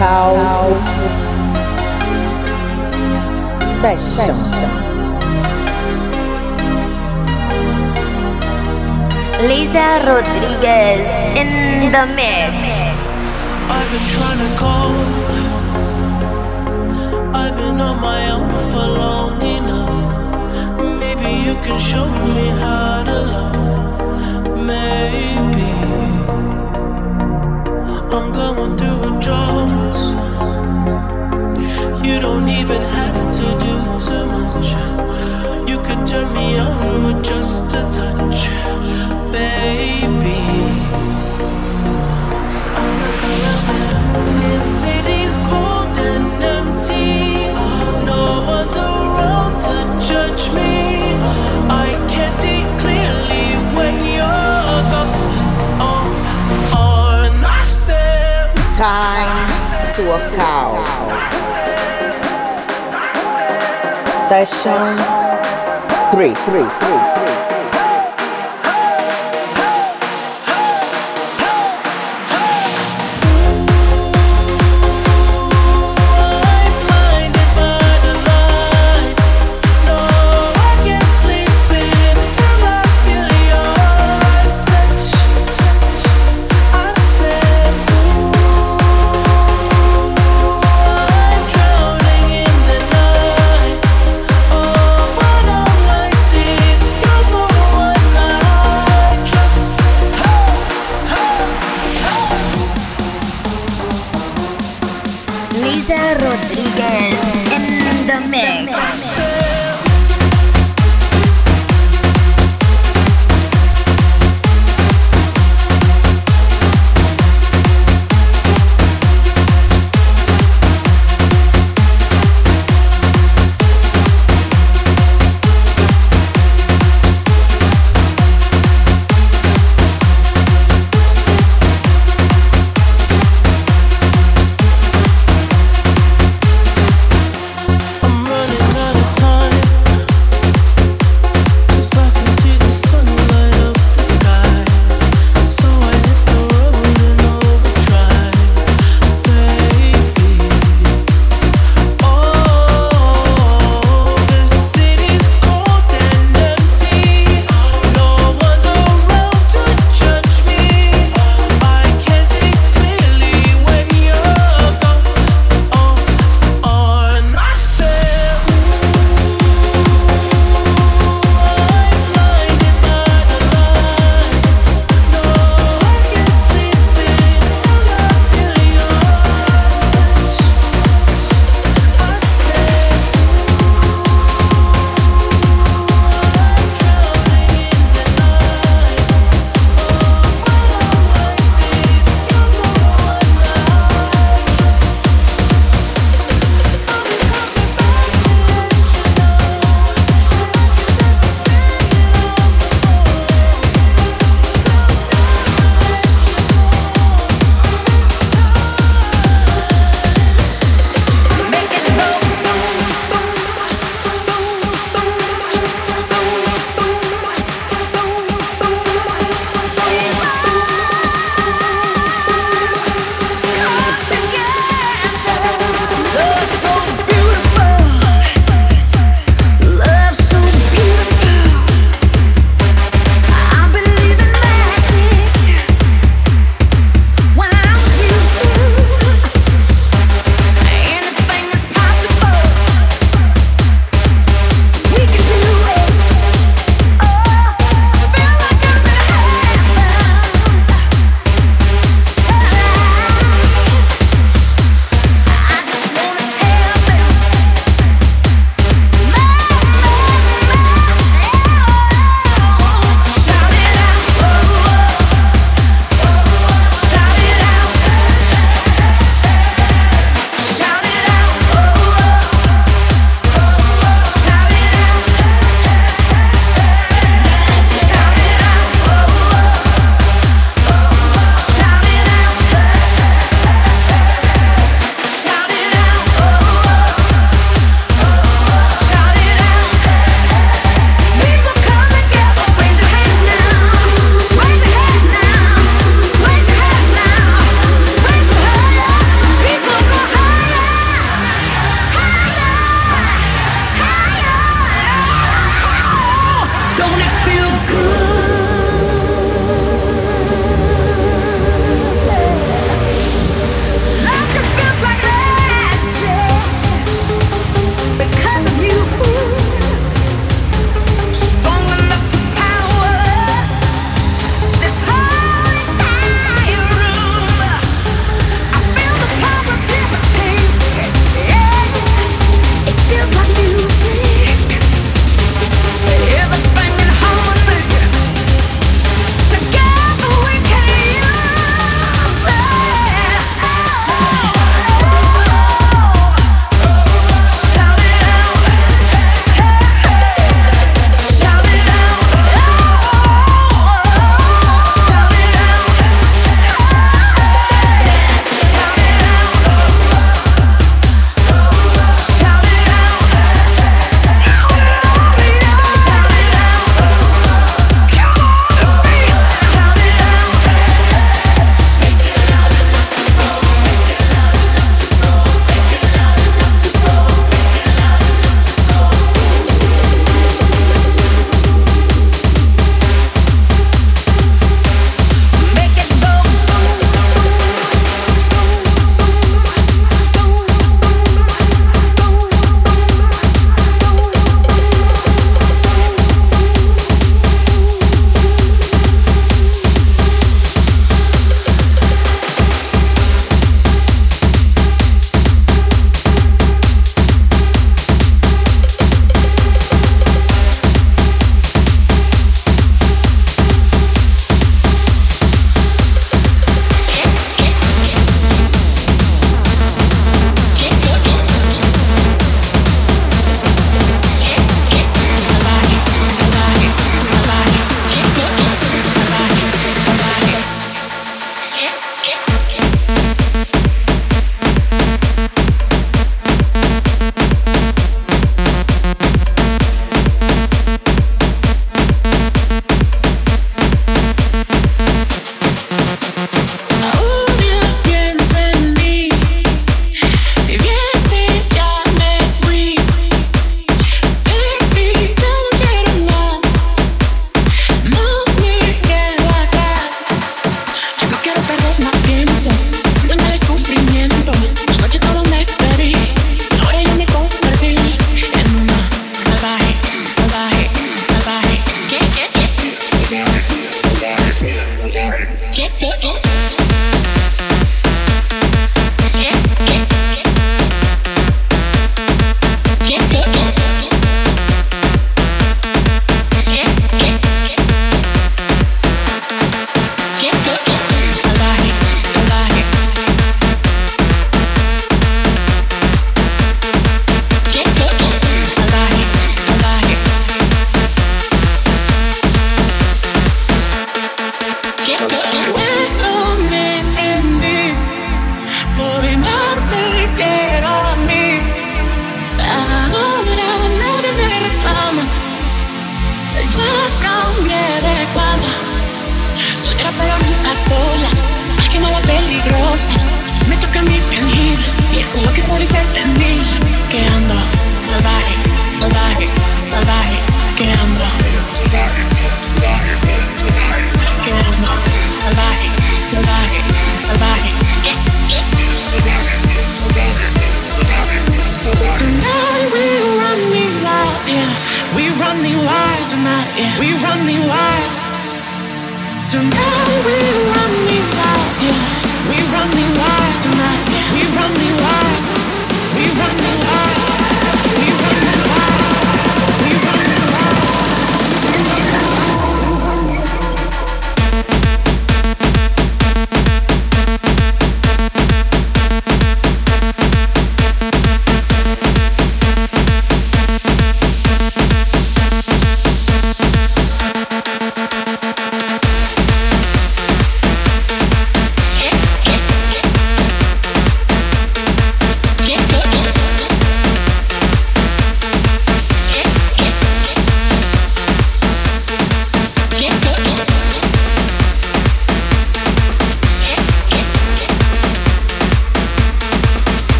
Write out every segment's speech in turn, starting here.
Cow Session. Liza Rodriguez in the mix. I've been trying to call. I've been on my own for long enough. Maybe you can show me how to love. Maybe I'm going through a drought. You don't even have to do too much. You can turn me on with just a touch baby. I look around, to a cow. Session three, three, three,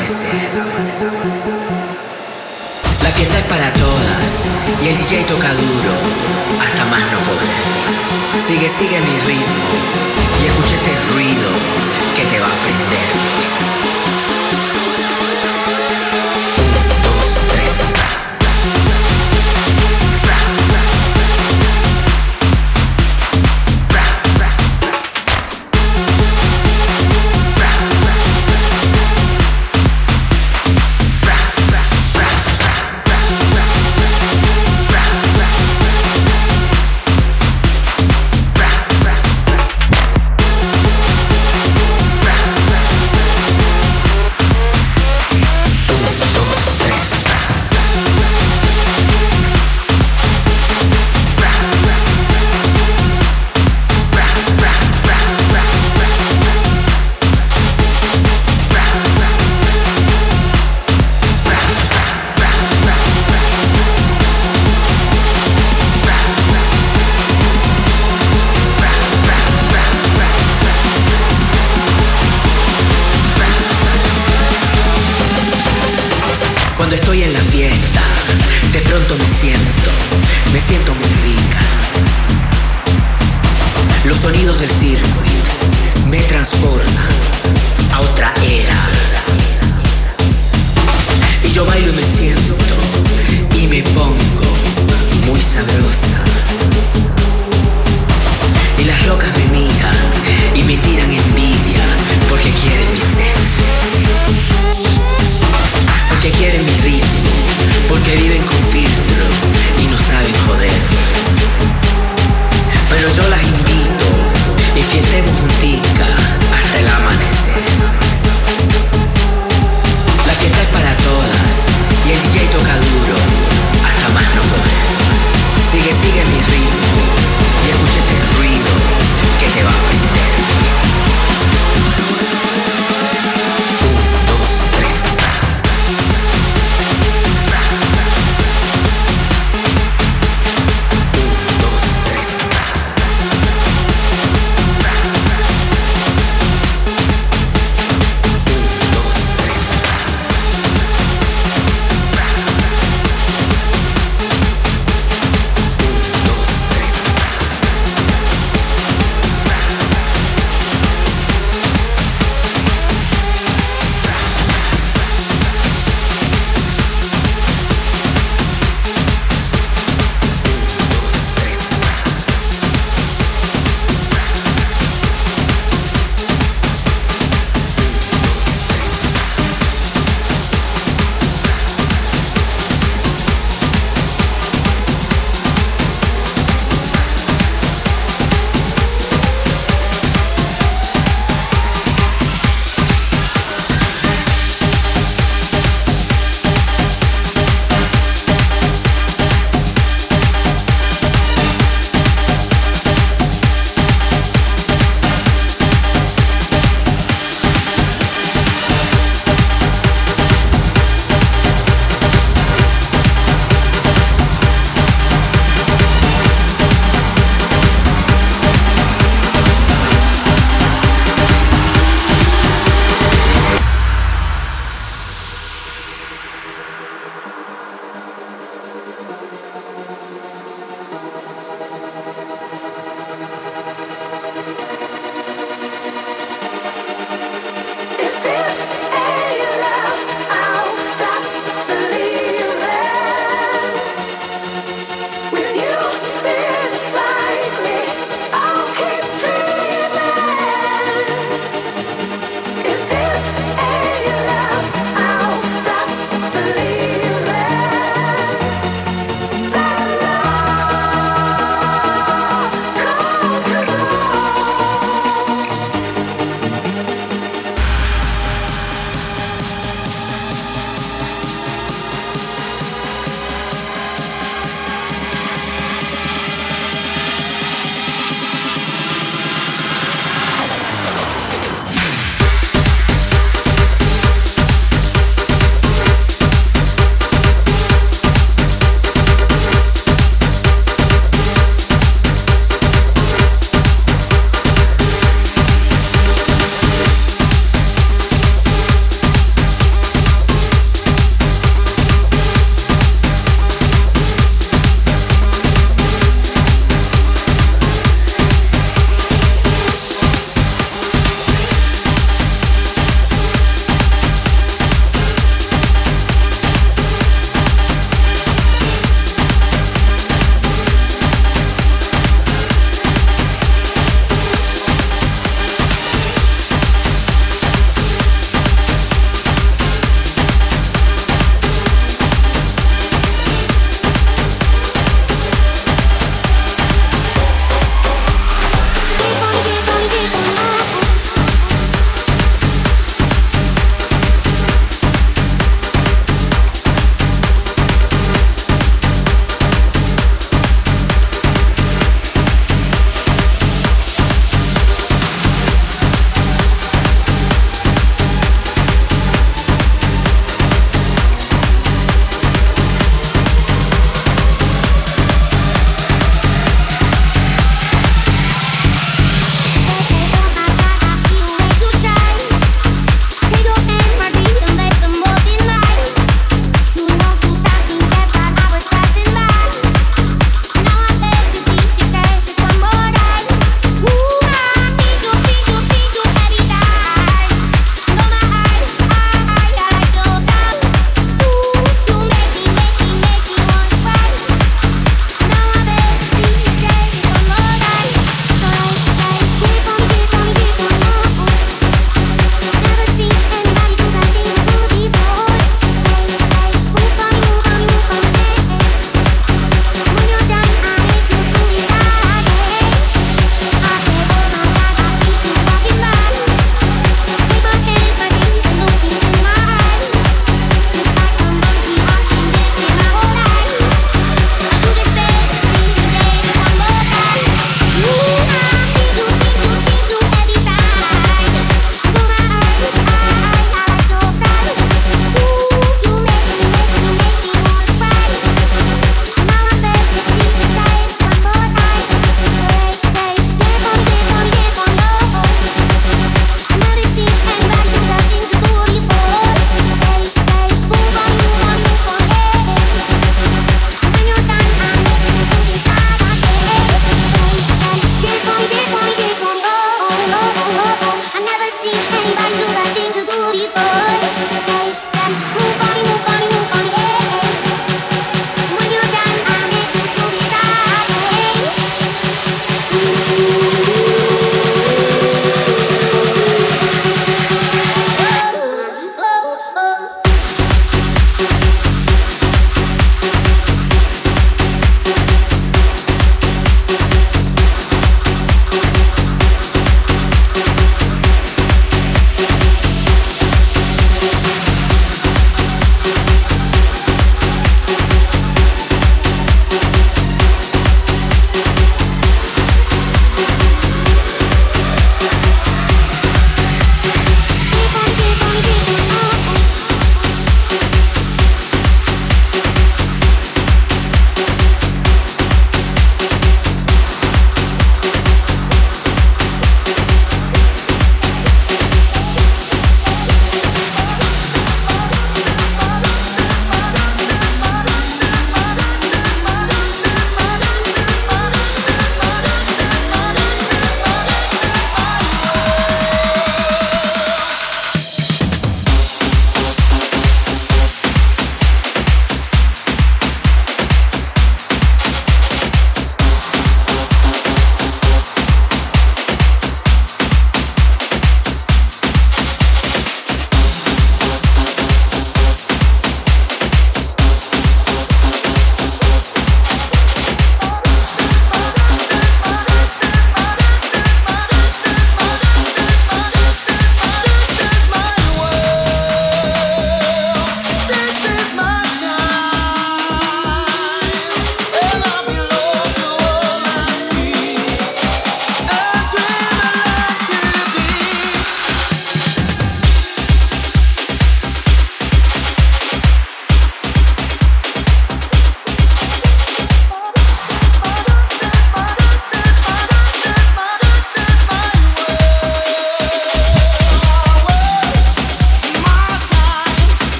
La fiesta es para todas y el DJ toca duro hasta más no poder. Sigue, sigue mi ritmo y escucha este ruido que te va a prender.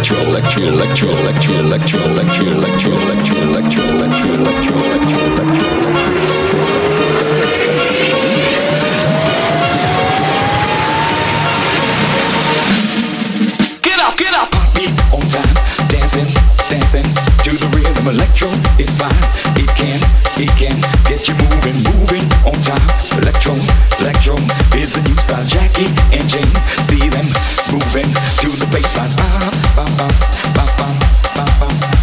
Electro, electro, electro, electro, electro, electro, electro, electro, electro, electro, electro, electro, electro, Get up, get up. Beat on time, dancing, dancing to the rhythm. Electro is fine. It can, it can get you moving, moving on time. Electro, electro is the new style. Jackie and Jane, see them moving to the baseline. Ba, ba, ba, ba, ba, ba, ba,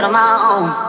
felt this good